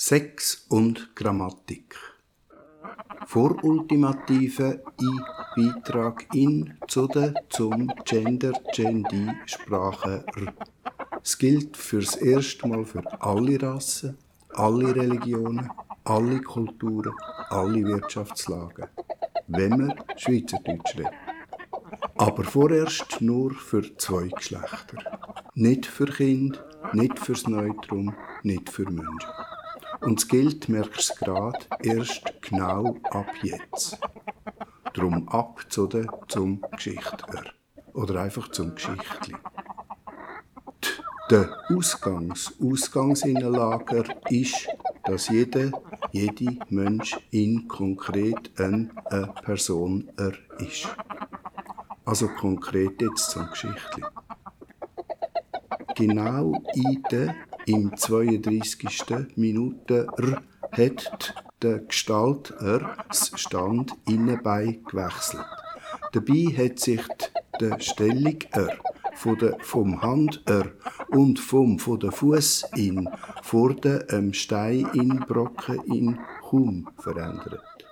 Sex und Grammatik. Vorultimative i Beitrag in zu der zum Gender Gendi Sprache R. Es gilt fürs erste Mal für alle Rassen, alle Religionen, alle Kulturen, alle Wirtschaftslagen, wenn man Schweizerdeutsch redet. Aber vorerst nur für zwei Geschlechter. Nicht für Kind, nicht fürs Neutrum, nicht für Menschen. Und es gilt, merkst du gerade, erst genau ab jetzt. Drum ab zu der, zum Geschichter. Oder einfach zum Geschichtli. Der Ausgangs Ausgangsinnenlager ist, dass jeder, jede Mensch in konkret eine, eine Person er ist. Also konkret jetzt zum Geschichtli. Genau in der im 32. Minute hat der Gestalter das Stand innenbei gewechselt. Dabei hat sich die Stellung R von der, vom Hand R und vom von der Fuß in vor dem Stein in Brocken in kaum verändert.